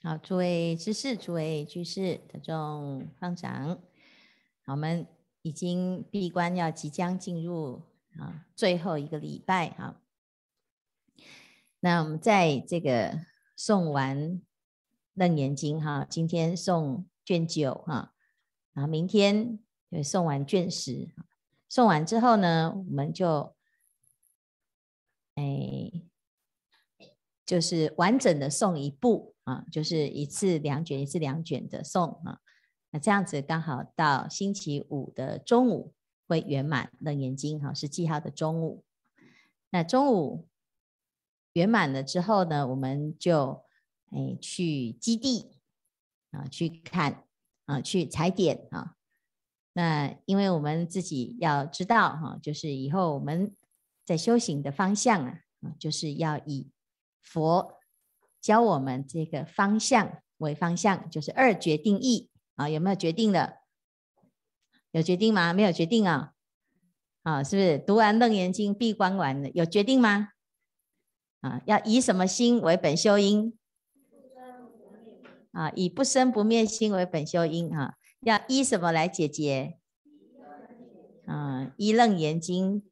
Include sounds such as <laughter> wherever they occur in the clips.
好，诸位知识，诸位居士，大众方丈，我们已经闭关，要即将进入啊最后一个礼拜哈。那我们在这个送完楞严经哈，今天送卷九哈，然后明天就送完卷十。送完之后呢，我们就哎，就是完整的送一部。啊，就是一次两卷，一次两卷的诵啊，那这样子刚好到星期五的中午会圆满楞严经哈，是记号的中午。那中午圆满了之后呢，我们就哎去基地啊去看啊去踩点啊。那因为我们自己要知道哈，就是以后我们在修行的方向啊，就是要以佛。教我们这个方向为方向，就是二决定义啊，有没有决定的？有决定吗？没有决定啊？啊，是不是读完楞严经闭关完了？有决定吗？啊，要以什么心为本修因？啊，以不生不灭心为本修因啊，要依什么来解决？啊，依楞严经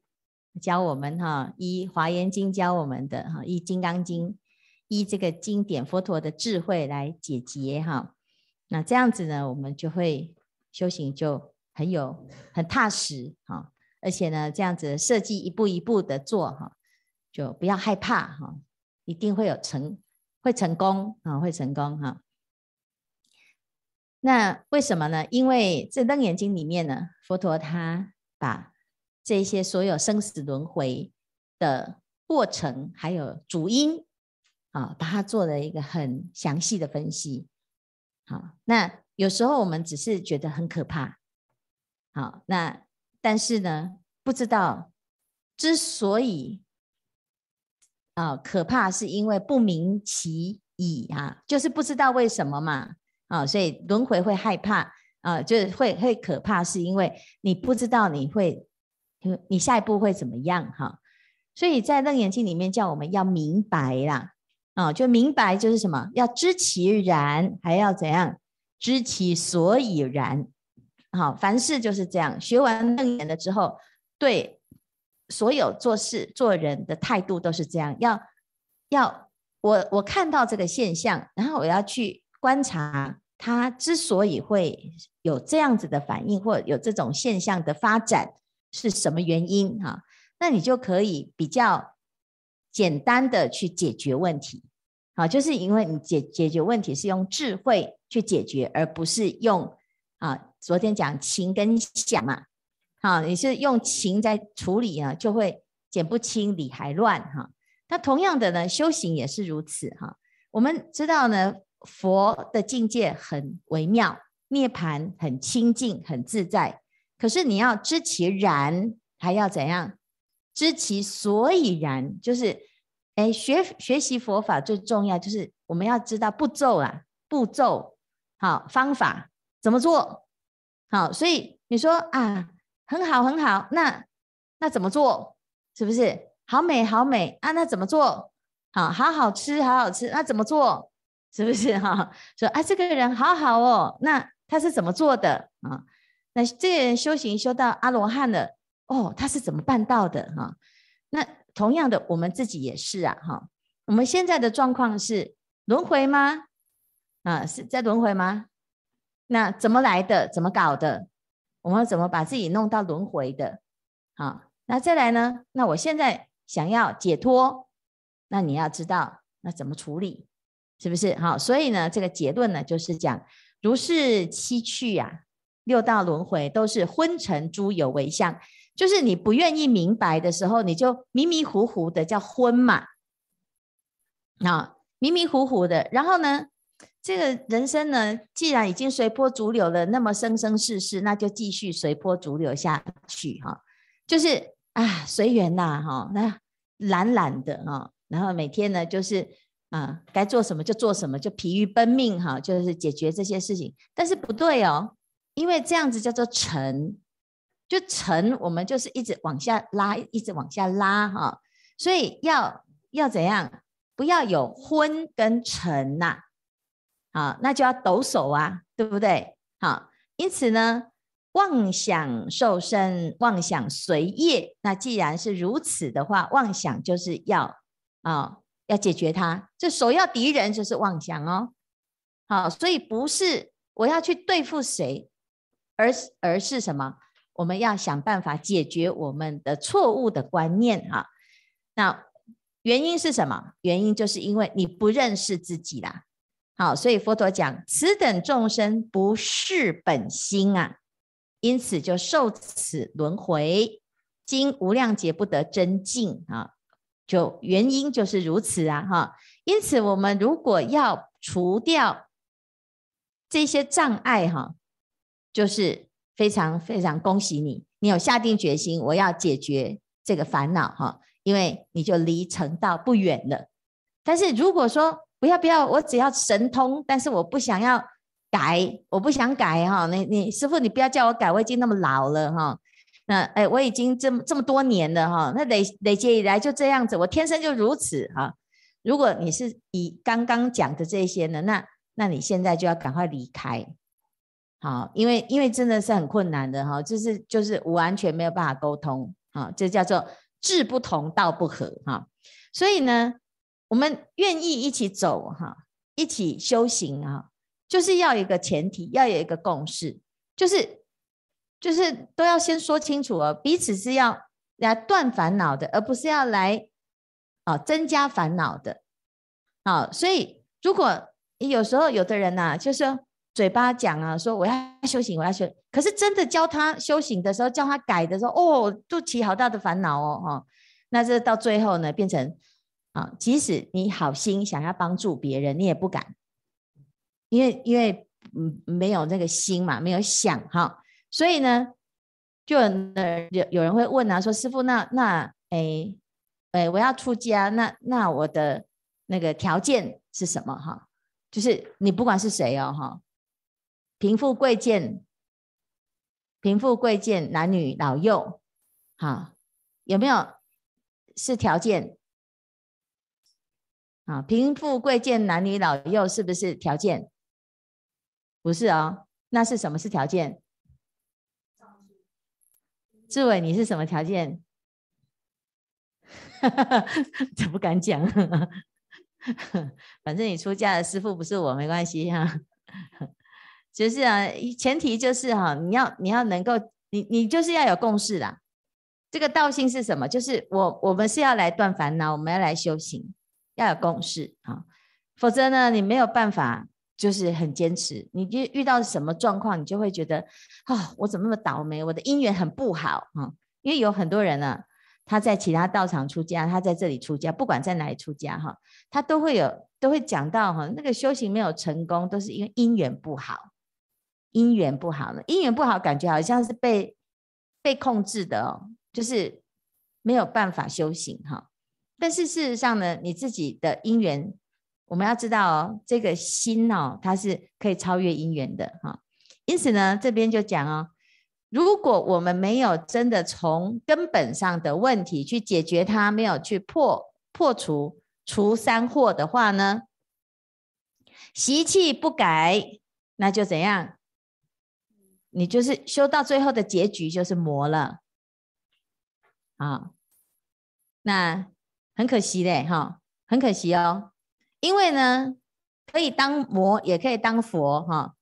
教我们哈，依华严经教我们的哈，依金刚经。依这个经典佛陀的智慧来解决哈，那这样子呢，我们就会修行就很有很踏实哈，而且呢，这样子设计一步一步的做哈，就不要害怕哈，一定会有成，会成功啊，会成功哈。那为什么呢？因为这《楞严经》里面呢，佛陀他把这些所有生死轮回的过程还有主因。啊，把它做了一个很详细的分析。好，那有时候我们只是觉得很可怕。好，那但是呢，不知道之所以啊可怕，是因为不明其已啊，就是不知道为什么嘛。啊，所以轮回会害怕啊，就是会会可怕，是因为你不知道你会，你下一步会怎么样哈。所以在《楞严经》里面叫我们要明白啦。啊，就明白就是什么，要知其然，还要怎样知其所以然。好，凡事就是这样。学完楞严了之后，对所有做事做人的态度都是这样。要要我我看到这个现象，然后我要去观察它之所以会有这样子的反应，或有这种现象的发展是什么原因？哈，那你就可以比较。简单的去解决问题，好，就是因为你解解决问题是用智慧去解决，而不是用啊，昨天讲情跟想嘛，好，你是用情在处理啊，就会剪不清理还乱哈。那同样的呢，修行也是如此哈。我们知道呢，佛的境界很微妙，涅槃很清净很自在，可是你要知其然，还要怎样？知其所以然，就是，哎，学学习佛法最重要就是我们要知道步骤啊，步骤，好，方法怎么做，好，所以你说啊，很好很好，那那怎么做？是不是？好美好美啊，那怎么做？好，好好吃好好吃，那怎么做？是不是 <laughs> 哈？说啊，这个人好好哦，那他是怎么做的啊？那这个人修行修到阿罗汉了。哦，他是怎么办到的哈？那同样的，我们自己也是啊哈。我们现在的状况是轮回吗？啊，是在轮回吗？那怎么来的？怎么搞的？我们怎么把自己弄到轮回的？好，那再来呢？那我现在想要解脱，那你要知道那怎么处理，是不是？好，所以呢，这个结论呢，就是讲如是七趣呀，六道轮回都是昏沉诸有为相。就是你不愿意明白的时候，你就迷迷糊糊的叫昏嘛，啊，迷迷糊糊的。然后呢，这个人生呢，既然已经随波逐流了，那么生生世世，那就继续随波逐流下去哈。就是啊，随缘呐哈，那懒懒的哈，然后每天呢，就是啊，该做什么就做什么，就疲于奔命哈，就是解决这些事情。但是不对哦，因为这样子叫做沉。就沉，我们就是一直往下拉，一直往下拉哈，所以要要怎样？不要有昏跟沉呐，好，那就要抖擞啊，对不对？好，因此呢，妄想受身，妄想随业。那既然是如此的话，妄想就是要啊，要解决它。这首要敌人就是妄想哦。好，所以不是我要去对付谁，而而是什么？我们要想办法解决我们的错误的观念啊。那原因是什么？原因就是因为你不认识自己啦。好，所以佛陀讲，此等众生不是本心啊，因此就受此轮回，经无量劫不得真净啊。就原因就是如此啊，哈。因此，我们如果要除掉这些障碍，哈，就是非常非常恭喜你，你有下定决心，我要解决这个烦恼，哈。因为你就离成道不远了，但是如果说不要不要，我只要神通，但是我不想要改，我不想改哈，你你师傅你不要叫我改，我已经那么老了哈，那哎我已经这么这么多年了哈，那累累劫以来就这样子，我天生就如此哈。如果你是以刚刚讲的这些呢，那那你现在就要赶快离开，好，因为因为真的是很困难的哈，就是就是完全没有办法沟通啊，这叫做。志不同，道不合，哈，所以呢，我们愿意一起走，哈，一起修行啊，就是要一个前提，要有一个共识，就是就是都要先说清楚哦，彼此是要来断烦恼的，而不是要来啊增加烦恼的，啊，所以如果有时候有的人呐，就是。嘴巴讲啊，说我要修行，我要修。可是真的教他修行的时候，教他改的时候，哦，都起好大的烦恼哦，哈。那这到最后呢，变成啊，即使你好心想要帮助别人，你也不敢，因为因为嗯没有那个心嘛，没有想哈。所以呢，就有有人会问啊，说师父，那那哎哎，我要出家，那那我的那个条件是什么哈？就是你不管是谁哦，哈。贫富贵贱，贫富贵贱，男女老幼，哈，有没有是条件？啊，贫富贵贱，男女老幼，是不是条件？不是哦，那是什么是条件？志伟，你是什么条件？<laughs> 这不敢讲，<laughs> 反正你出嫁的师傅不是我，没关系哈。就是啊，前提就是哈，你要你要能够，你你就是要有共识啦。这个道性是什么？就是我我们是要来断烦恼，我们要来修行，要有共识啊。否则呢，你没有办法，就是很坚持。你就遇到什么状况，你就会觉得啊、我怎么那么倒霉？我的姻缘很不好啊。因为有很多人呢，他在其他道场出家，他在这里出家，不管在哪里出家哈，他都会有都会讲到哈，那个修行没有成功，都是因为姻缘不好。姻缘不好了，姻缘不好，感觉好像是被被控制的哦，就是没有办法修行哈。但是事实上呢，你自己的姻缘，我们要知道哦，这个心哦，它是可以超越姻缘的哈。因此呢，这边就讲哦，如果我们没有真的从根本上的问题去解决它，没有去破破除除三惑的话呢，习气不改，那就怎样？你就是修到最后的结局就是魔了，啊，那很可惜嘞，哈，很可惜哦，因为呢，可以当魔，也可以当佛，哈。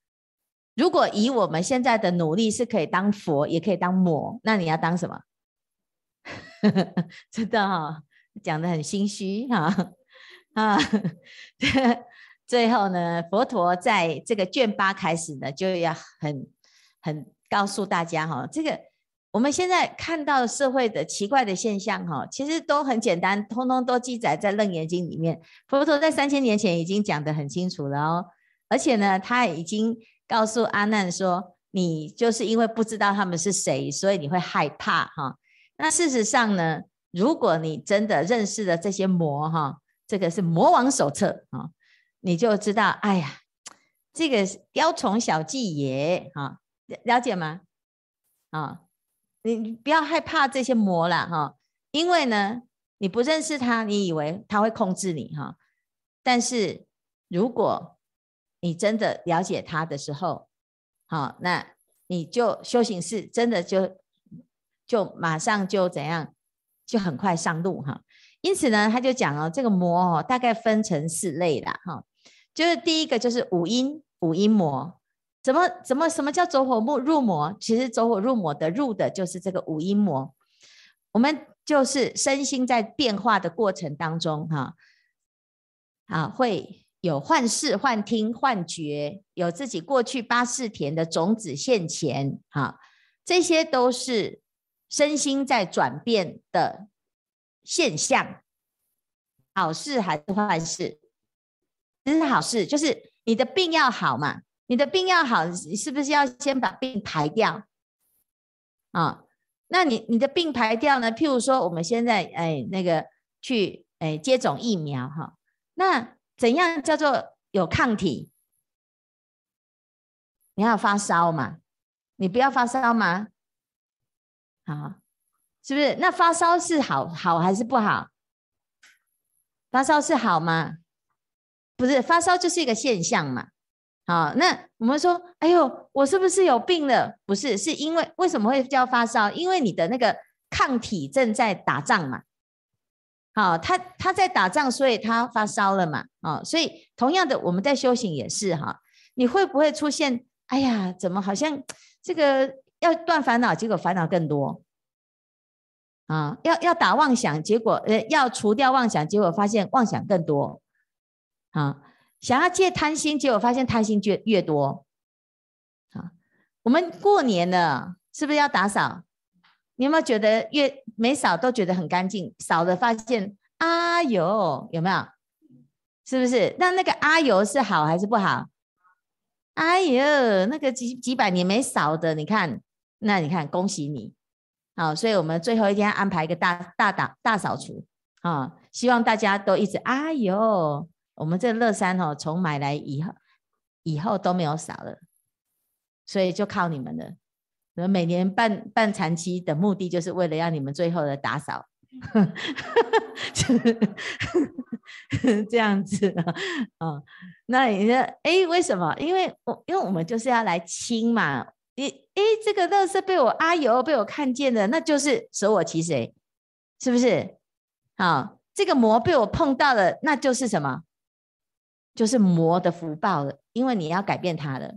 如果以我们现在的努力是可以当佛，也可以当魔，那你要当什么？<laughs> 真的哈，讲得很心虚哈 <laughs> 啊。<laughs> 最后呢，佛陀在这个卷八开始呢，就要很。很告诉大家哈，这个我们现在看到社会的奇怪的现象哈，其实都很简单，通通都记载在《楞严经》里面。佛陀在三千年前已经讲得很清楚了哦，而且呢，他已经告诉阿难说，你就是因为不知道他们是谁，所以你会害怕哈。那事实上呢，如果你真的认识了这些魔哈，这个是魔王手册啊，你就知道，哎呀，这个雕虫小技也哈。了解吗？啊、哦，你不要害怕这些魔了哈、因为呢，你不认识他，你以为他会控制你哈、但是如果你真的了解他的时候，好，那你就修行是真的就就马上就怎样，就很快上路哈。因此呢，他就讲哦，这个魔哦，大概分成四类啦哈，就是第一个就是五阴五阴魔，怎么怎么什么叫走火入入魔？其实走火入魔的入的就是这个五阴魔，我们就是身心在变化的过程当中哈，啊会有幻视、幻听、幻觉，有自己过去八识田的种子现前哈，这些都是身心在转变的。现象，好事还是坏事？这是好事，就是你的病要好嘛。你的病要好，是不是要先把病排掉？啊，那你你的病排掉呢？譬如说，我们现在哎那个去哎接种疫苗哈，那怎样叫做有抗体？你要发烧嘛？你不要发烧吗？好。是不是？那发烧是好好还是不好？发烧是好吗？不是，发烧就是一个现象嘛。好，那我们说，哎呦，我是不是有病了？不是，是因为为什么会叫发烧？因为你的那个抗体正在打仗嘛。好，他他在打仗，所以他发烧了嘛。哦，所以同样的，我们在修行也是哈。你会不会出现？哎呀，怎么好像这个要断烦恼，结果烦恼更多？啊，要要打妄想，结果呃要除掉妄想，结果发现妄想更多。啊，想要戒贪心，结果发现贪心越越多。啊，我们过年了，是不是要打扫？你有没有觉得越没扫都觉得很干净，扫了发现啊哟，有没有？是不是？那那个啊哟是好还是不好？哎呦，那个几几百年没扫的，你看，那你看，恭喜你。好，所以我们最后一天安排一个大大大大扫除啊，希望大家都一直哎呦，我们这乐山哦，从买来以后以后都没有扫了，所以就靠你们了。每年办办禅期的目的，就是为了要你们最后的打扫，<laughs> <laughs> 这样子啊。那你说，哎，为什么？因为我因为我们就是要来清嘛。你哎，这个乐色被我阿尤被我看见了，那就是舍我其谁，是不是？好，这个魔被我碰到了，那就是什么？就是魔的福报了。因为你要改变他了，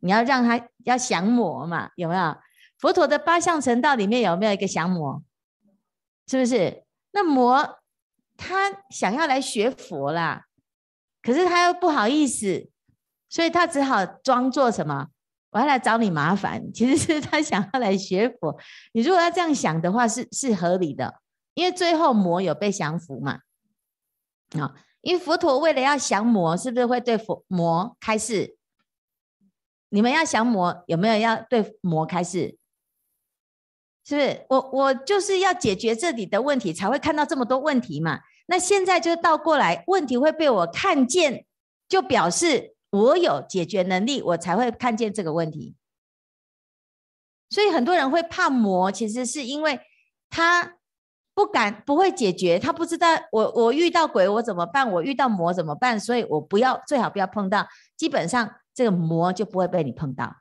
你要让他要降魔嘛，有没有？佛陀的八相成道里面有没有一个降魔？是不是？那魔他想要来学佛啦，可是他又不好意思，所以他只好装作什么？我要来找你麻烦，其实是他想要来学佛。你如果要这样想的话，是是合理的，因为最后魔有被降服嘛。啊，因为佛陀为了要降魔，是不是会对佛魔开示？你们要降魔，有没有要对魔开示？是不是？我我就是要解决这里的问题，才会看到这么多问题嘛。那现在就倒过来，问题会被我看见，就表示。我有解决能力，我才会看见这个问题。所以很多人会怕魔，其实是因为他不敢、不会解决，他不知道我我遇到鬼我怎么办，我遇到魔怎么办，所以我不要，最好不要碰到。基本上这个魔就不会被你碰到。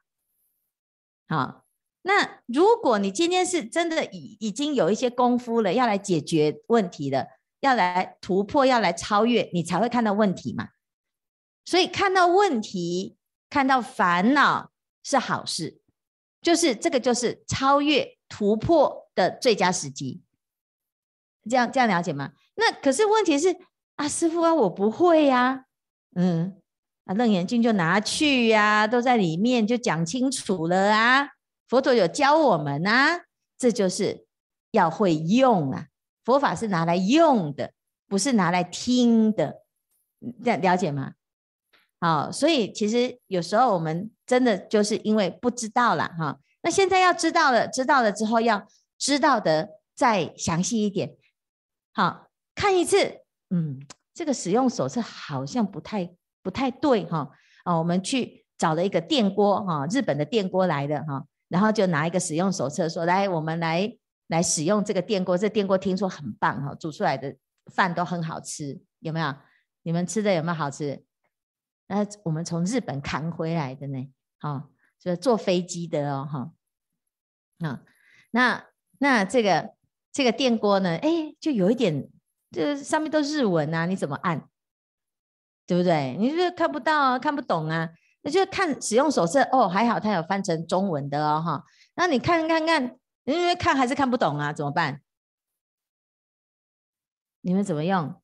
好，那如果你今天是真的已已经有一些功夫了，要来解决问题了，要来突破，要来超越，你才会看到问题嘛。所以看到问题、看到烦恼是好事，就是这个就是超越突破的最佳时机。这样这样了解吗？那可是问题是啊，师傅啊，我不会呀、嗯，啊，楞严经就拿去呀、啊，都在里面就讲清楚了啊。佛陀有教我们啊，这就是要会用啊。佛法是拿来用的，不是拿来听的。这样了解吗？好，所以其实有时候我们真的就是因为不知道了哈。那现在要知道了，知道了之后要知道的再详细一点。好，看一次，嗯，这个使用手册好像不太不太对哈。啊，我们去找了一个电锅哈，日本的电锅来的哈，然后就拿一个使用手册说，来，我们来来使用这个电锅。这电锅听说很棒哈，煮出来的饭都很好吃，有没有？你们吃的有没有好吃？那我们从日本扛回来的呢，好，就坐飞机的哦，哈，啊，那那这个这个电锅呢，哎，就有一点，这上面都日文啊，你怎么按？对不对？你是不是看不到啊，看不懂啊？那就看使用手册哦，还好它有翻成中文的哦，哈。那你看看看，因为看还是看不懂啊，怎么办？你们怎么用？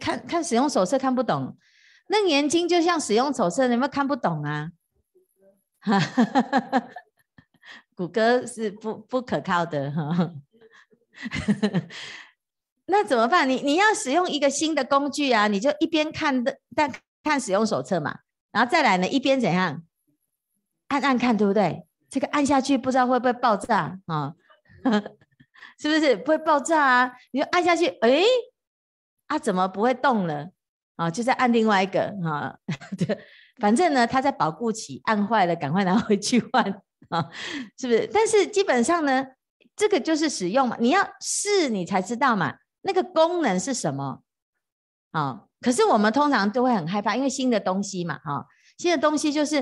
看看使用手册看不懂，那《眼睛》就像使用手册，你们看不懂啊？哈哈哈哈哈！谷歌是不不可靠的哈。<laughs> 那怎么办？你你要使用一个新的工具啊，你就一边看的但看使用手册嘛，然后再来呢，一边怎样按按看，对不对？这个按下去不知道会不会爆炸啊？<laughs> 是不是不会爆炸啊？你就按下去，哎。啊，怎么不会动了？啊，就在按另外一个啊，<laughs> 对，反正呢，它在保护期，按坏了赶快拿回去换 <laughs> 啊，是不是？但是基本上呢，这个就是使用嘛，你要试你才知道嘛，那个功能是什么啊？可是我们通常都会很害怕，因为新的东西嘛，哈，新的东西就是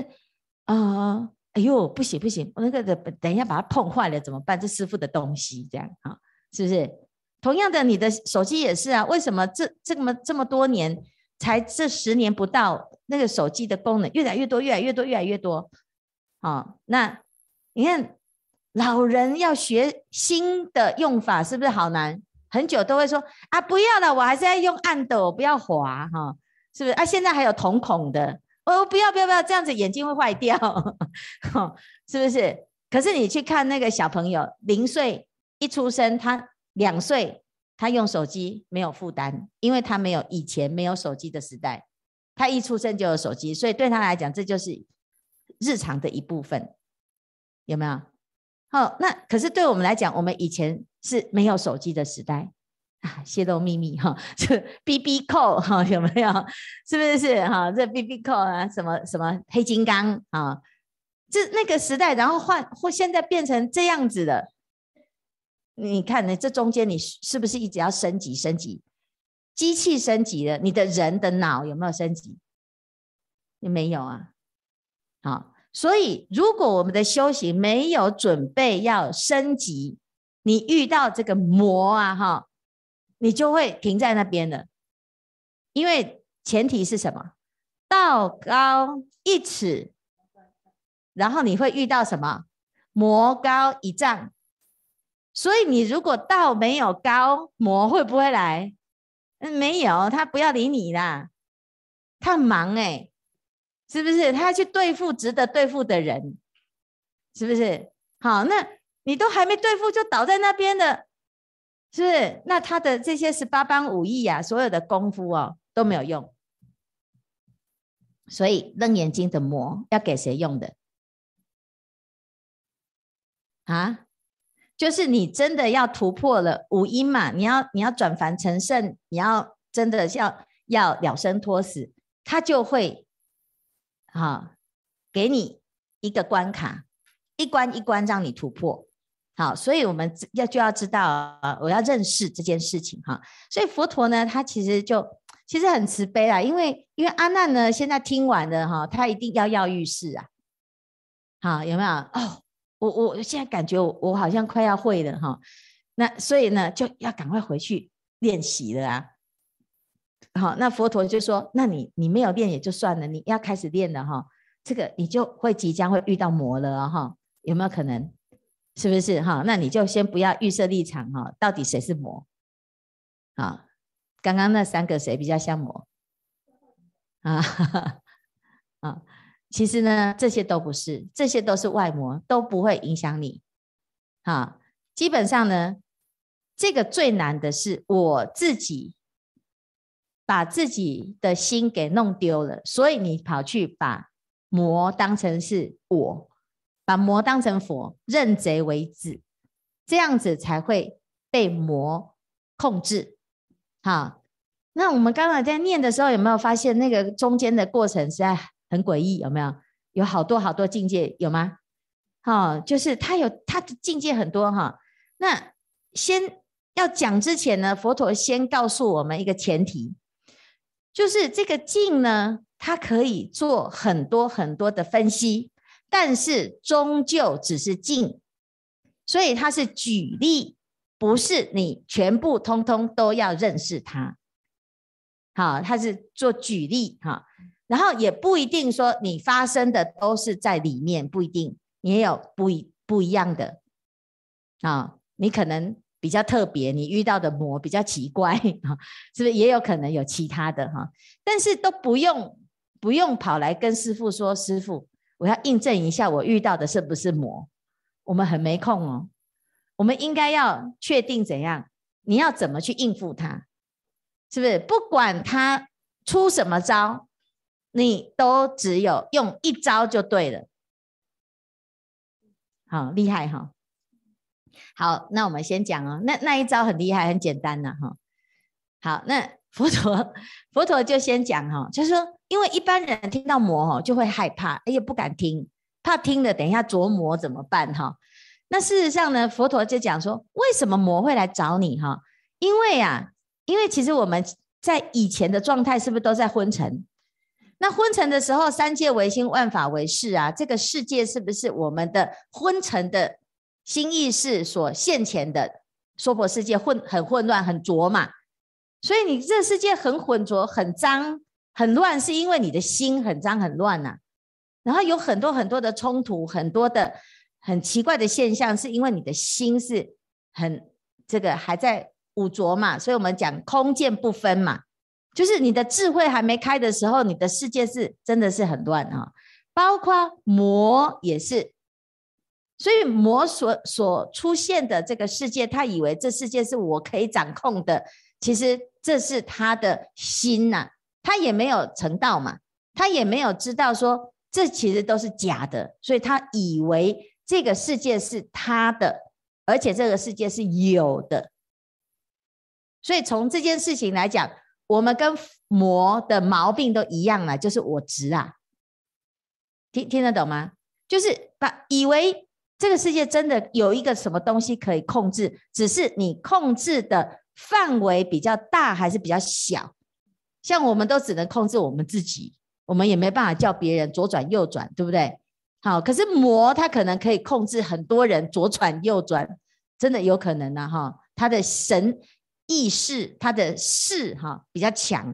啊、呃，哎呦，不行不行，我那个的等一下把它碰坏了怎么办？这师傅的东西这样啊，是不是？同样的，你的手机也是啊。为什么这这么这么多年才这十年不到，那个手机的功能越来越多，越来越多，越来越多？哦，那你看老人要学新的用法，是不是好难？很久都会说啊，不要了，我还是要用按的，我不要滑哈、是不是？啊，现在还有瞳孔的，哦，不要不要不要，这样子眼睛会坏掉，哦，是不是？可是你去看那个小朋友，零岁一出生，他。两岁，他用手机没有负担，因为他没有以前没有手机的时代，他一出生就有手机，所以对他来讲，这就是日常的一部分，有没有？好，那可是对我们来讲，我们以前是没有手机的时代啊，泄露秘密哈，<laughs> 这 BB Call 哈，有没有？<laughs> 是不是哈？这 BB 扣啊，什么什么黑金刚啊，这那个时代，然后换或现在变成这样子的。你看，你这中间你是不是一直要升级升级？机器升级了，你的人的脑有没有升级？你没有啊。好，所以如果我们的修行没有准备要升级，你遇到这个魔啊，哈，你就会停在那边了。因为前提是什么？道高一尺，然后你会遇到什么？魔高一丈。所以你如果道没有高，魔会不会来？嗯，没有，他不要理你啦，他很忙哎、是不是？他要去对付值得对付的人，是不是？好，那你都还没对付就倒在那边的，是不是？那他的这些十八般武艺啊，所有的功夫哦都没有用。所以《楞严经》的魔要给谁用的？啊？就是你真的要突破了五阴嘛？你要你要转凡成圣，你要真的要要了生脱死，他就会好给你一个关卡，一关一关让你突破。好，所以我们要就要知道啊，我要认识这件事情哈。所以佛陀呢，他其实就其实很慈悲啦，因为因为阿难呢，现在听完了哈，他一定跃跃欲试啊。好，有没有哦？我我现在感觉我我好像快要会了哈，那所以呢就要赶快回去练习了啊。好，那佛陀就说：那你你没有练也就算了，你要开始练了哈，这个你就会即将会遇到魔了哈，有没有可能？是不是哈？那你就先不要预设立场哈，到底谁是魔？啊，刚刚那三个谁比较像魔？啊啊。其实呢，这些都不是，这些都是外魔，都不会影响你。哈，基本上呢，这个最难的是我自己把自己的心给弄丢了，所以你跑去把魔当成是我，把魔当成佛，认贼为子，这样子才会被魔控制。好，那我们刚才在念的时候，有没有发现那个中间的过程实在？很诡异，有没有？有好多好多境界，有吗？哈、就是他有他的境界很多哈。那先要讲之前呢，佛陀先告诉我们一个前提，就是这个静呢，它可以做很多很多的分析，但是终究只是静，所以它是举例，不是你全部通通都要认识它。好，它是做举例哈，然后也不一定说你发生的都是在里面，不一定，也有不一不一样的啊，你可能。比较特别，你遇到的魔比较奇怪 <laughs> 哈，是不是也有可能有其他的哈？但是都不用不用跑来跟师傅说，师傅，我要印证一下我遇到的是不是魔？我们很没空哦，我们应该要确定怎样，你要怎么去应付他，是不是？不管他出什么招，你都只有用一招就对了。好厉害哈！好，那我们先讲哦。那那一招很厉害，很简单呐，哈。好，那佛陀佛陀就先讲哈，就是说，因为一般人听到魔哈就会害怕，哎呀不敢听，怕听了等一下着魔怎么办哈？那事实上呢，佛陀就讲说，为什么魔会来找你哈？因为啊，因为其实我们在以前的状态是不是都在昏沉？那昏沉的时候，三界唯心，万法唯识啊，这个世界是不是我们的昏沉的？心意识所现前的娑婆世界混很混乱很浊嘛，所以你这世界很浑浊很脏很乱，是因为你的心很脏很乱呐、然后有很多很多的冲突，很多的很奇怪的现象，是因为你的心是很这个还在污浊嘛。所以我们讲空见不分嘛，就是你的智慧还没开的时候，你的世界是真的是很乱啊，包括魔也是。所以魔所所出现的这个世界，他以为这世界是我可以掌控的，其实这是他的心呐、他也没有成道嘛，他也没有知道说这其实都是假的，所以他以为这个世界是他的，而且这个世界是有的。所以从这件事情来讲，我们跟魔的毛病都一样了，就是我执啊，听听得懂吗？就是把以为。这个世界真的有一个什么东西可以控制，只是你控制的范围比较大还是比较小？像我们都只能控制我们自己，我们也没办法叫别人左转右转，对不对？好，可是魔他可能可以控制很多人左转右转，真的有可能呢，哈，他的神意识，他的势哈比较强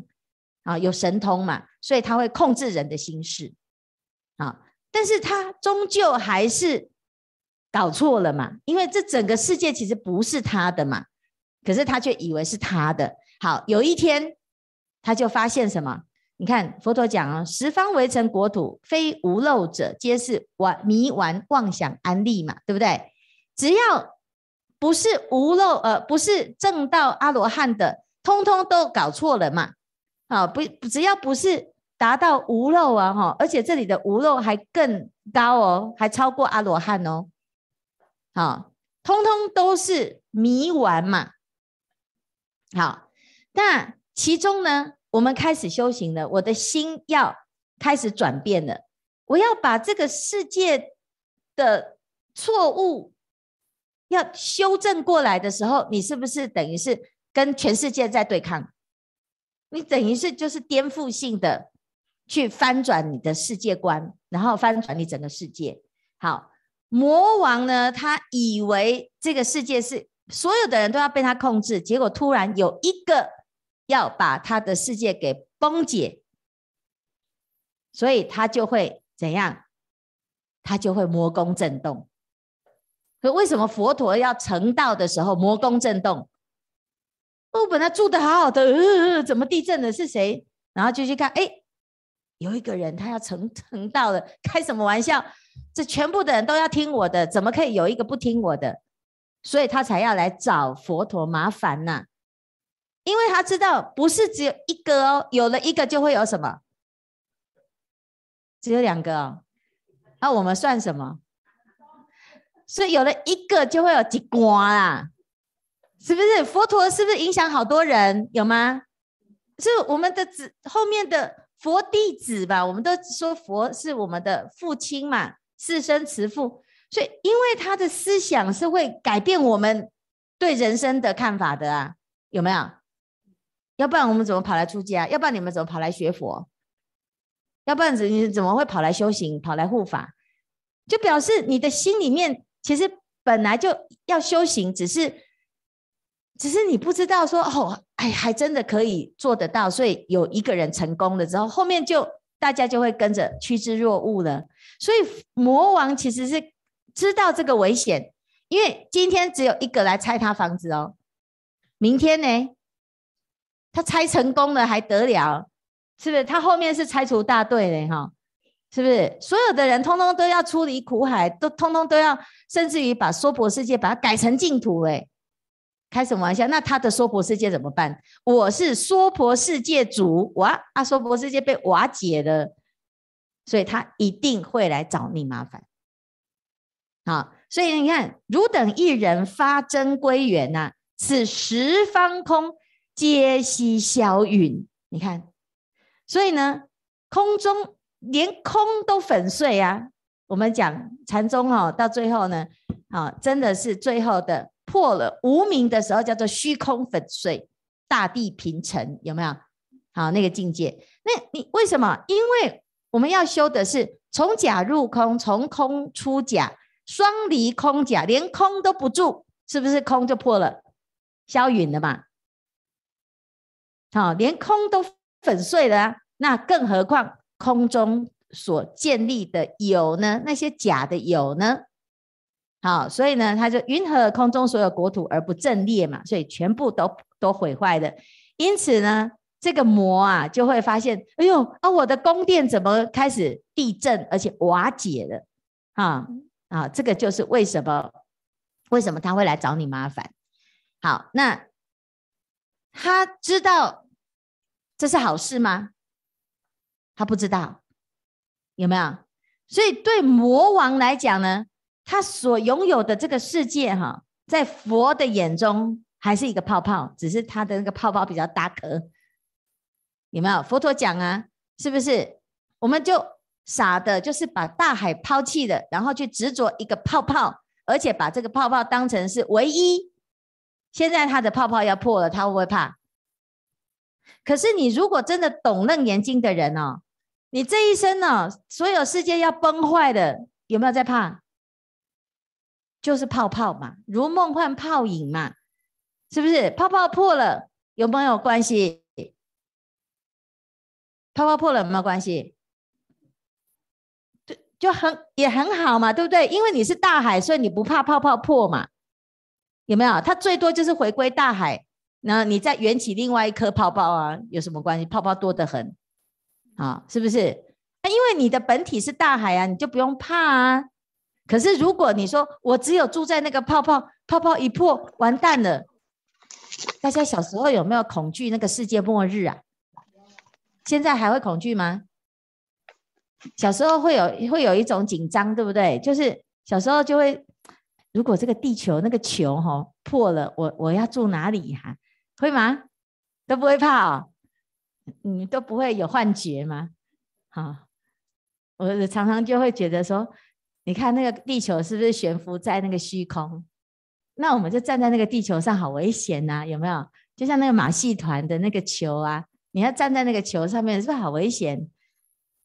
啊，有神通嘛，所以他会控制人的心事啊，但是他终究还是。搞错了嘛？因为这整个世界其实不是他的嘛，可是他却以为是他的。好，有一天他就发现什么？你看佛陀讲啊，十方围城国土，非无漏者，皆是玩迷玩妄想安立嘛，对不对？只要不是无漏，呃，不是正道阿罗汉的，通通都搞错了嘛。好，不，只要不是达到无漏啊，哈，而且这里的无漏还更高哦，还超过阿罗汉哦。好，通通都是迷丸嘛。好，那其中呢，我们开始修行了，我的心要开始转变了。我要把这个世界的错误要修正过来的时候，你是不是等于是跟全世界在对抗？你等于是就是颠覆性的去翻转你的世界观，然后翻转你整个世界。好。魔王呢，他以为这个世界是所有的人都要被他控制，结果突然有一个要把他的世界给崩解，所以他就会怎样？他就会魔宫震动。可为什么佛陀要成道的时候魔宫震动？我本来住的好好的，呃，怎么地震了？是谁？然后就去看，哎，有一个人他要成成道了，开什么玩笑？这全部的人都要听我的，怎么可以有一个不听我的？所以他才要来找佛陀麻烦呐。因为他知道不是只有一个哦，有了一个就会有什么？只有两个哦，那我们算什么？所以有了一个就会有几瓜啦，是不是？佛陀是不是影响好多人？有吗？是我们的子后面的佛弟子吧？我们都说佛是我们的父亲嘛。四生慈父，所以因为他的思想是会改变我们对人生的看法的啊，有没有？要不然我们怎么跑来出家？要不然你们怎么跑来学佛？要不然怎你怎么会跑来修行、跑来护法？就表示你的心里面其实本来就要修行，只是只是你不知道说哦，哎，还真的可以做得到。所以有一个人成功了之后，后面就大家就会跟着趋之若鹜了。所以魔王其实是知道这个危险，因为今天只有一个来拆他房子哦，明天呢，他拆成功了还得了？是不是？他后面是拆除大队的哈？是不是？所有的人通通都要出离苦海，都通通都要，甚至于把娑婆世界把它改成净土哎，开什么玩笑？那他的娑婆世界怎么办？我是娑婆世界主哇啊！娑婆世界被瓦解了，所以他一定会来找你麻烦。好，所以你看，汝等一人发真归元呐，此十方空皆悉消殒。你看。所以呢，空中连空都粉碎啊！我们讲禅宗哦，到最后呢，啊，真的是最后的破了无名的时候，叫做虚空粉碎，大地平成，有没有？好，那个境界。那你为什么？因为我们要修的是从假入空，从空出假，双离空假，连空都不住，是不是空就破了，消殒了嘛？好，连空都粉碎了！那更何况空中所建立的有呢？那些假的有呢？好，所以呢，他就云何空中所有国土而不震裂嘛？所以全部都都毁坏的。因此呢，这个魔啊就会发现，哎呦啊，我的宫殿怎么开始地震，而且瓦解了？啊啊，这个就是为什么为什么他会来找你麻烦？好，那他知道这是好事吗？他不知道有没有，所以对魔王来讲呢，他所拥有的这个世界哈，在佛的眼中还是一个泡泡，只是他的那个泡泡比较大颗，有没有？佛陀讲啊，是不是？我们就傻的，就是把大海抛弃了，然后去执着一个泡泡，而且把这个泡泡当成是唯一。现在他的泡泡要破了，他会不会怕？可是你如果真的懂楞严经的人哦。你这一生呢、哦，所有世界要崩坏的，有没有在怕？就是泡泡嘛，如梦幻泡影嘛，是不是？泡泡破了有没有关系？泡泡破了有没有关系？就就很也很好嘛，对不对？因为你是大海，所以你不怕泡泡破嘛，有没有？它最多就是回归大海，然后你再圆起另外一颗泡泡啊，有什么关系？泡泡多得很。啊，是不是？那因为你的本体是大海啊，你就不用怕啊。可是如果你说我只有住在那个泡泡，泡泡一破，完蛋了。大家小时候有没有恐惧那个世界末日啊？现在还会恐惧吗？小时候会有会有一种紧张，对不对？就是小时候就会，如果这个地球那个球哈、破了，我我要住哪里哈、啊？会吗？都不会怕哦。你都不会有幻觉吗？好，我常常就会觉得说，你看那个地球是不是悬浮在那个虚空？那我们就站在那个地球上，好危险呐，有没有？就像那个马戏团的那个球啊，你要站在那个球上面，是不是好危险？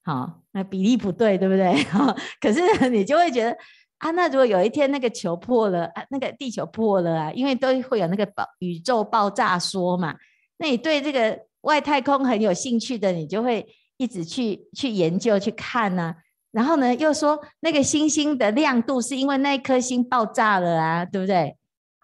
好，那比例不对，对不对？<laughs> 可是，你就会觉得啊，那如果有一天那个球破了啊，那个地球破了啊，因为都会有那个爆宇宙爆炸说嘛，那你对这个。外太空很有兴趣的，你就会一直去去研究去看呐、啊。然后呢，又说那个星星的亮度是因为那一颗星爆炸了啊，对不对？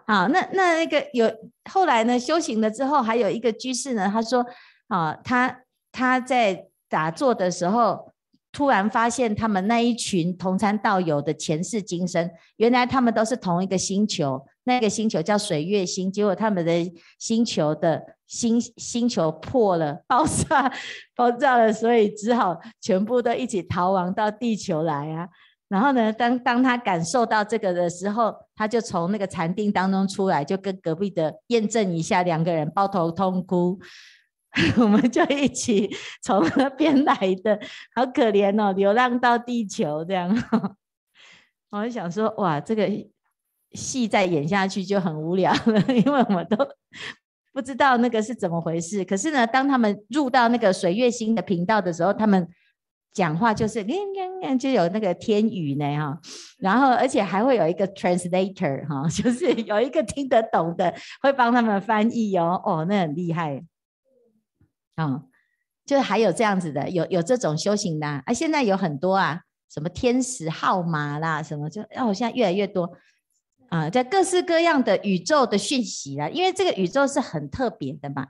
好，那那那个有后来呢，修行了之后，还有一个居士呢，他说啊，他他在打坐的时候，突然发现他们那一群同参道友的前世今生，原来他们都是同一个星球，那个星球叫水月星，结果他们的星球的。星星球破了，爆炸，爆炸了，所以只好全部都一起逃亡到地球来啊。然后呢，当当他感受到这个的时候，他就从那个禅定当中出来，就跟隔壁的验证一下，两个人抱头痛哭。<laughs> 我们就一起从那边来的，好可怜哦，流浪到地球这样。<laughs> 我就想说，哇，这个戏再演下去就很无聊了，因为我们都。不知道那个是怎么回事。可是呢，当他们入到那个水月星的频道的时候，他们讲话就是就有那个天语呢哈，然后而且还会有一个 translator 哈，就是有一个听得懂的会帮他们翻译哦，哦，那很厉害，啊，就还有这样子的，有有这种修行的啊，现在有很多啊，什么天使号码啦，什么就哦，现在越来越多。啊，在各式各样的宇宙的讯息啦，因为这个宇宙是很特别的嘛，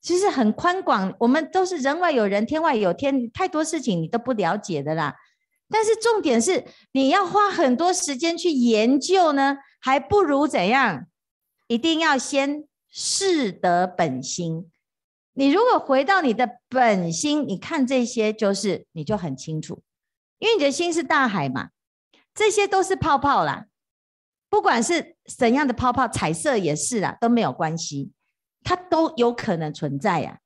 其实很宽广，我们都是人外有人，天外有天，太多事情你都不了解的啦。但是重点是，你要花很多时间去研究呢，还不如怎样？一定要先识得本心。你如果回到你的本心，你看这些就是你就很清楚，因为你的心是大海嘛，这些都是泡泡啦。不管是怎样的泡泡，彩色也是啦，都没有关系，它都有可能存在呀，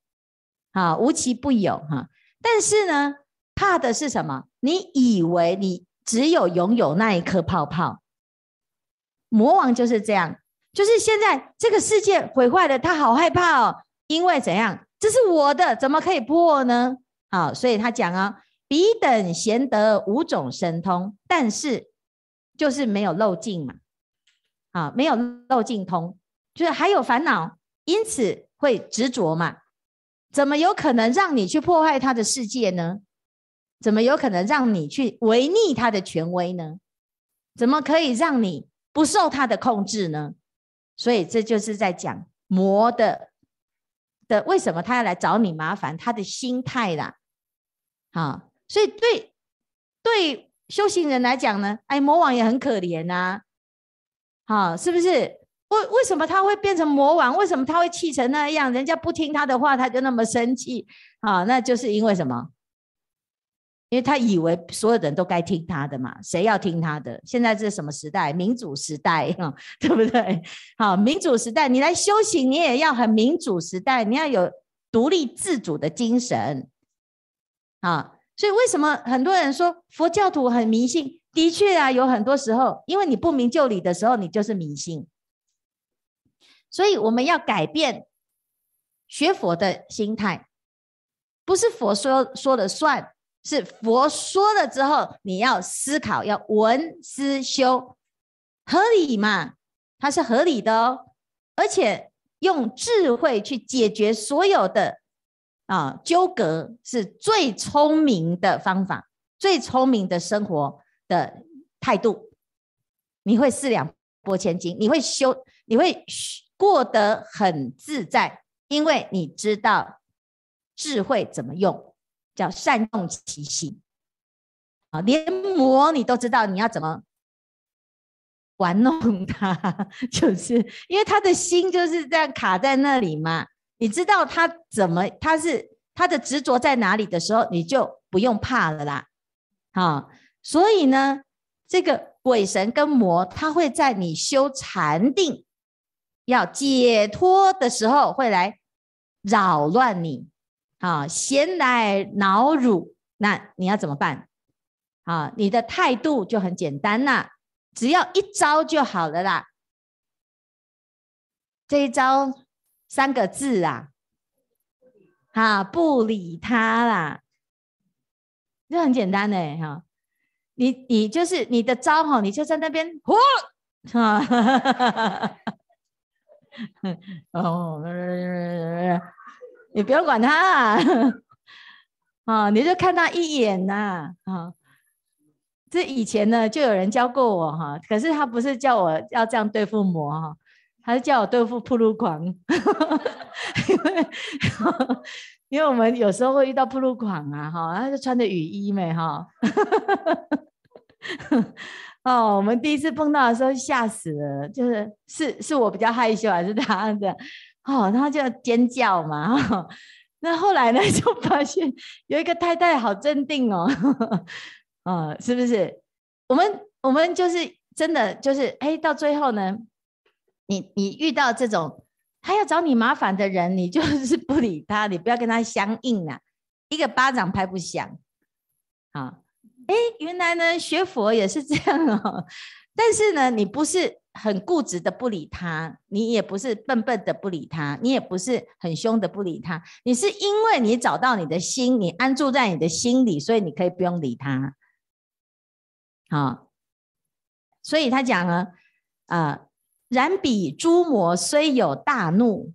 啊，无奇不有哈。但是呢，怕的是什么？你以为你只有拥有那一颗泡泡，魔王就是这样，就是现在这个世界毁坏了，他好害怕哦，因为怎样？这是我的，怎么可以破呢？好，所以他讲啊，彼等贤得五种神通，但是就是没有漏尽嘛。啊，没有漏尽通，就是还有烦恼，因此会执着嘛？怎么有可能让你去破坏他的世界呢？怎么有可能让你去违逆他的权威呢？怎么可以让你不受他的控制呢？所以这就是在讲魔的的为什么他要来找你麻烦，他的心态啦。啊，所以对对修行人来讲呢，哎，魔王也很可怜呐、啊。啊，是不是？为为什么他会变成魔王？为什么他会气成那样？人家不听他的话，他就那么生气啊？那就是因为什么？因为他以为所有的人都该听他的嘛。谁要听他的？现在这是什么时代？民主时代，<laughs> 对不对？好，民主时代，你来修行，你也要很民主时代，你要有独立自主的精神啊。所以为什么很多人说佛教徒很迷信？的确啊，有很多时候，因为你不明就里的时候，你就是迷信。所以我们要改变学佛的心态，不是佛说说了算，是佛说了之后，你要思考，要闻思修，合理嘛？它是合理的哦，而且用智慧去解决所有的啊纠葛，是最聪明的方法，最聪明的生活的态度，你会四两拨千斤，你会修，你会过得很自在，因为你知道智慧怎么用，叫善用其心啊，连魔你都知道你要怎么玩弄他，<laughs> 就是因为他的心就是这样卡在那里嘛，你知道他怎么，他是他的执着在哪里的时候，你就不用怕了啦，好。所以呢，这个鬼神跟魔，他会在你修禅定要解脱的时候，会来扰乱你，啊，闲来恼辱，那你要怎么办？啊，你的态度就很简单啦，只要一招就好了啦。这一招三个字啊，哈，不理他啦，就很简单的哈。你你就是你的招哈，你就在那边嚯啊！哦，<laughs> 你不用管他啊，啊，<laughs> 你就看他一眼呐啊！这以前呢，就有人教过我哈，可是他不是叫我要这样对付魔哈，他是叫我对付铺路狂，<laughs> 因为 <laughs> 因为我们有时候会遇到铺路狂啊哈，他就穿着雨衣没哈。哦，我们第一次碰到的时候吓死了，就是是是我比较害羞还是他的？哦，他就尖叫嘛。哦、那后来呢，<laughs> 就发现有一个太太好镇定哦，哦，是不是？我们我们就是真的就是，哎，到最后呢，你你遇到这种他要找你麻烦的人，你就是不理他，你不要跟他相应啊，一个巴掌拍不响，啊、哎，原来呢，学佛也是这样哦。但是呢，你不是很固执的不理他，你也不是笨笨的不理他，你也不是很凶的不理他，你是因为你找到你的心，你安住在你的心里，所以你可以不用理他。好，所以他讲了啊，然彼诸魔虽有大怒，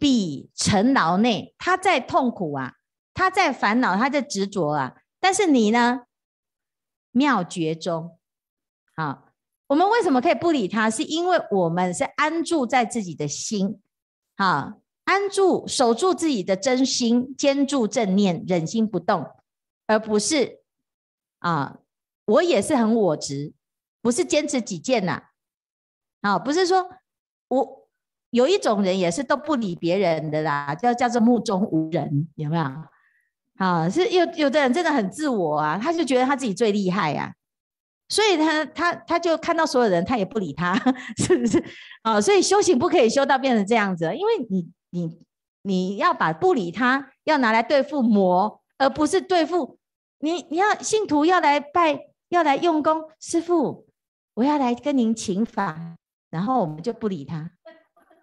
彼沉牢内，他在痛苦啊，他在烦恼，他在执着啊，但是你呢，妙觉中，好。我们为什么可以不理他？是因为我们是安住在自己的心，啊，安住守住自己的真心，坚住正念，忍心不动，而不是啊，我也是很我执，不是坚持己见呐，啊，不是说我有一种人也是都不理别人的啦，叫叫做目中无人，有没有？啊，是有有的人真的很自我啊，他就觉得他自己最厉害呀。所以他他他就看到所有人，他也不理他，<laughs> 是不是？啊，所以修行不可以修到变成这样子，因为你你你要把不理他，要拿来对付魔，而不是对付你。你要信徒要来拜，要来用功，师父，我要来跟您请法，然后我们就不理他。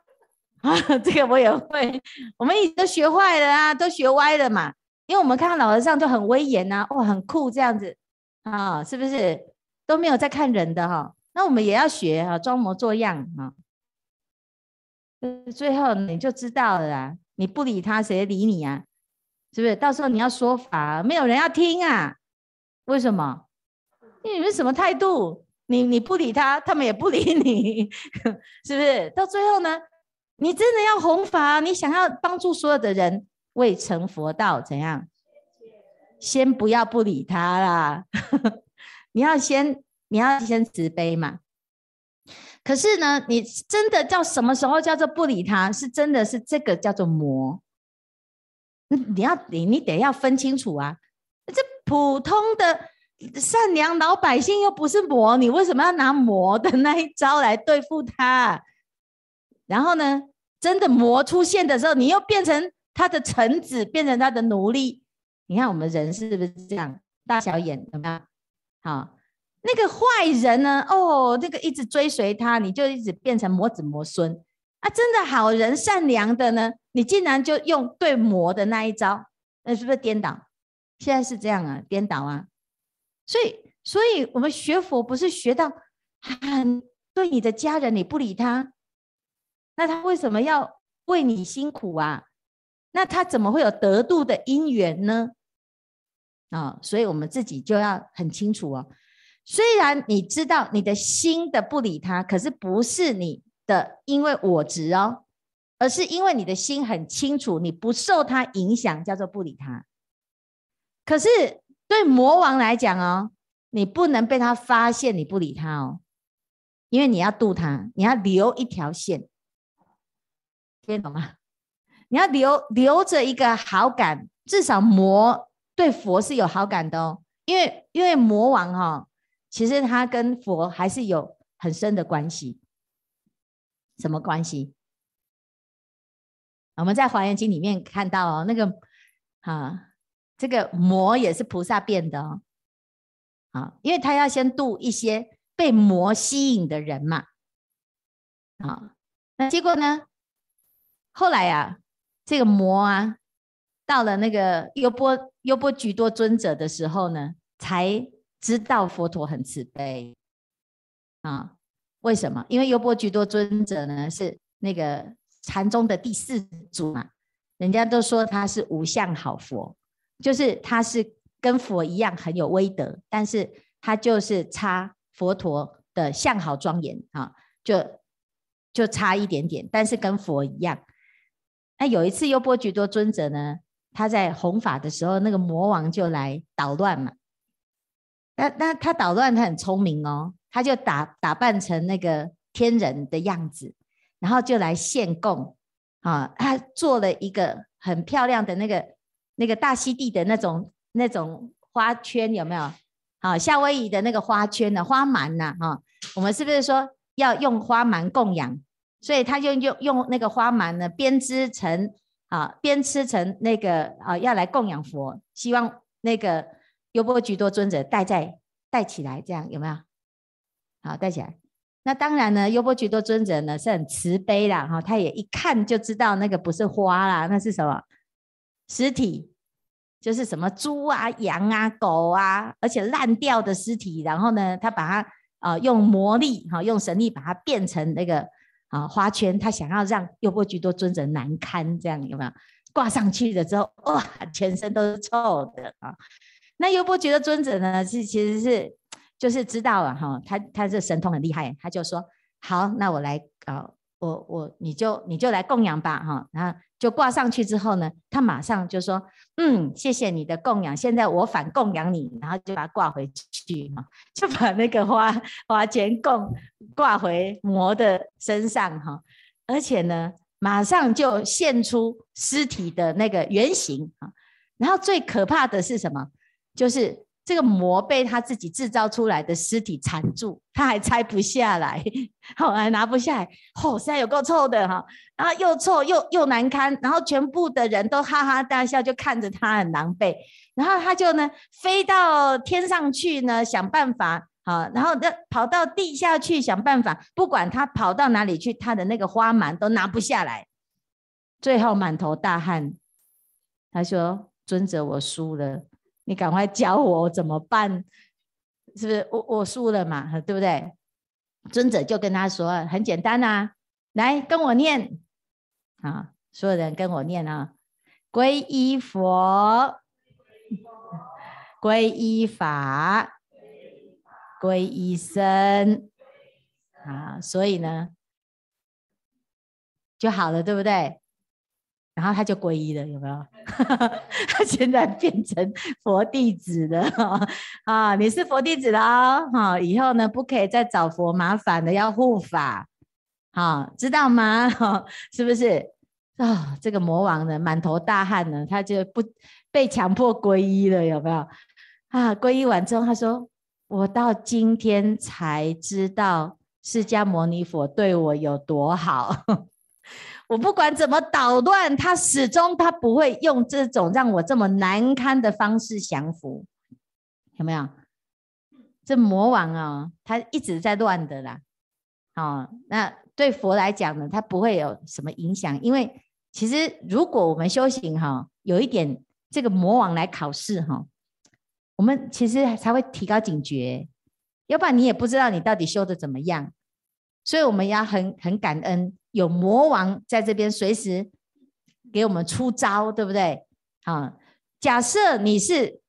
<laughs> 啊，这个我也会，我们已经都学坏了啊，都学歪了嘛。因为我们看到老和尚就很威严呐，哇，很酷这样子啊，是不是？都没有在看人的哈，那我们也要学哈，装模作样啊。最后你就知道了啦，你不理他，谁理你啊？是不是？到时候你要说法，没有人要听啊？为什么？你们什么态度？你你不理他，他们也不理你，<laughs> 是不是？到最后呢，你真的要弘法，你想要帮助所有的人未成佛道，怎样？先不要不理他啦。<laughs> 你要先，你要先慈悲嘛。可是呢，你真的叫什么时候叫做不理他？是真的是这个叫做魔。你要你你得要分清楚啊。这普通的善良老百姓又不是魔，你为什么要拿魔的那一招来对付他？然后呢，真的魔出现的时候，你又变成他的臣子，变成他的奴隶。你看我们人是不是这样？大小眼有没有？好，那个坏人呢？哦，那个一直追随他，你就一直变成魔子魔孙啊！真的好人善良的呢，你竟然就用对魔的那一招，那是不是颠倒？现在是这样啊，颠倒啊！所以，所以我们学佛不是学到很对你的家人你不理他，那他为什么要为你辛苦啊？那他怎么会有得度的因缘呢？啊、所以我们自己就要很清楚哦。虽然你知道你的心的不理他，可是不是你的因为我执哦，而是因为你的心很清楚，你不受他影响，叫做不理他。可是对魔王来讲哦，你不能被他发现你不理他哦，因为你要度他，你要留一条线，听懂吗？<laughs> 你要留留着一个好感，至少魔。对佛是有好感的哦，因为因为魔王哈、哦，其实他跟佛还是有很深的关系。什么关系？我们在《华严经》里面看到哦，那个啊，这个魔也是菩萨变的哦，啊，因为他要先度一些被魔吸引的人嘛，啊，那结果呢？后来啊，这个魔啊。到了那个优波优波橘多尊者的时候呢，才知道佛陀很慈悲啊。为什么？因为优波橘多尊者呢是那个禅宗的第四祖嘛，人家都说他是无相好佛，就是他是跟佛一样很有威德，但是他就是差佛陀的相好庄严啊，就就差一点点，但是跟佛一样。那有一次优波橘多尊者呢，他在弘法的时候，那个魔王就来捣乱嘛。那那他捣乱，他很聪明哦，他就打打扮成那个天人的样子，然后就来献供啊。他做了一个很漂亮的那个那个大溪地的那种那种花圈，有没有？好，夏威夷的那个花圈呢，花蛮呐，哈。我们是不是说要用花蛮供养？所以他就用用那个花蛮呢编织成。啊，边吃成那个啊，要来供养佛，希望那个优波橘多尊者带在带起来，这样有没有？好，带起来。那当然呢，优波橘多尊者呢是很慈悲啦，哈，他也一看就知道那个不是花啦，那是什么尸体，就是什么猪啊、羊啊、狗啊，而且烂掉的尸体。然后呢，他把它啊、用魔力哈，用神力把它变成那个啊花圈，他想要让优波居多尊者难堪，这样有没有？挂上去了之后，哇，全身都是臭的啊。那优波橘多尊者呢，是其实是。就是知道了哈，他他这神通很厉害，他就说好，那我来搞，我我你就你就来供养吧哈，然后就挂上去之后呢，他马上就说嗯，谢谢你的供养，现在我反供养你，然后就把它挂回去哈，<laughs> 就把那个花花钱供挂回魔的身上哈，而且呢，马上就现出尸体的那个原形啊，然后最可怕的是什么？就是。这个魔被他自己制造出来的尸体缠住，他还拆不下来，后来拿不下来，吼、哦，实在有够臭的哈，然后又臭又又难堪，然后全部的人都哈哈大笑，就看着他很狼狈，然后他就呢飞到天上去呢想办法，好，然后那跑到地下去想办法，不管他跑到哪里去，他的那个花满都拿不下来，最后满头大汗，他说：“尊者，我输了。”你赶快教我怎么办？是不是我我输了嘛？对不对？尊者就跟他说：“很简单啊，来跟我念啊！所有人跟我念啊！皈依佛，皈依法，皈依僧啊！所以呢，就好了，对不对？”然后他就皈依了，有没有？<laughs> 他现在变成佛弟子了啊！你是佛弟子了啊！哈，以后呢，不可以再找佛麻烦了，要护法，好，知道吗？<laughs> 是不是？啊，这个魔王呢，满头大汗呢，他就不被强迫皈依了，有没有？啊，皈依完之后，他说：“我到今天才知道释迦牟尼佛对我有多好。”我不管怎么捣乱，他始终他不会用这种让我这么难堪的方式降服，有没有？这魔王啊、哦，他一直在乱的啦。哦，那对佛来讲呢，他不会有什么影响，因为其实如果我们修行哈、哦，有一点这个魔王来考试哈、哦，我们其实才会提高警觉，要不然你也不知道你到底修的怎么样。所以我们要很很感恩，有魔王在这边随时给我们出招，对不对？啊，假设你是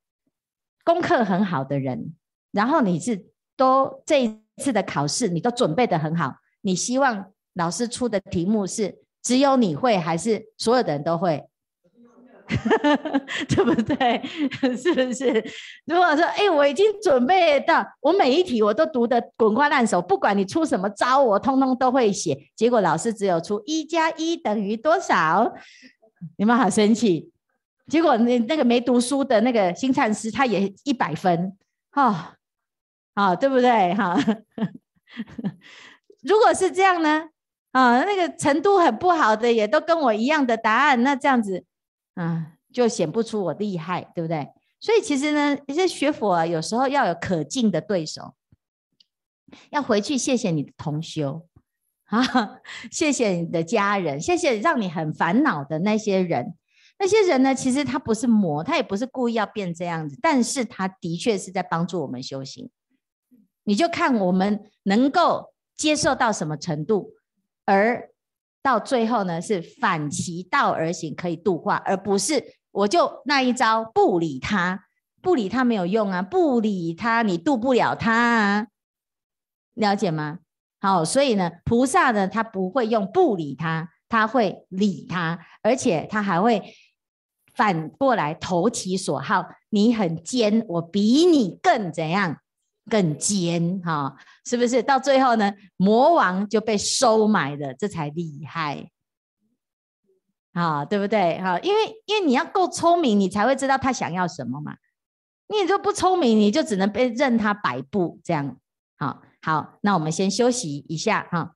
功课很好的人，然后你是都这一次的考试你都准备的很好，你希望老师出的题目是只有你会，还是所有的人都会？<laughs> 对不对？<laughs> 是不是？如果说，哎，我已经准备到，我每一题我都读得滚瓜烂熟，不管你出什么招，我通通都会写。结果老师只有出一加一等于多少？你们好生气。结果那那个没读书的那个新禅师，他也一百分，哈、哦，好、对不对？哈，<laughs> 如果是这样呢？啊、那个程度很不好的，也都跟我一样的答案，那这样子。嗯，就显不出我厉害，对不对？所以其实呢，一些学佛啊，有时候要有可敬的对手，要回去谢谢你的同修啊，谢谢你的家人，谢谢让你很烦恼的那些人。那些人呢，其实他不是魔，他也不是故意要变这样子，但是他的确是在帮助我们修行。你就看我们能够接受到什么程度，而。到最后呢，是反其道而行，可以度化，而不是我就那一招不理他，不理他没有用啊，不理他你度不了他啊，了解吗？好，所以呢，菩萨呢，他不会用不理他，他会理他，而且他还会反过来投其所好，你很奸，我比你更怎样？更尖哈，是不是？到最后呢，魔王就被收买了，这才厉害，啊，对不对？哈，因为因为你要够聪明，你才会知道他想要什么嘛。你如果不聪明，你就只能被任他摆布这样。好，好，那我们先休息一下哈。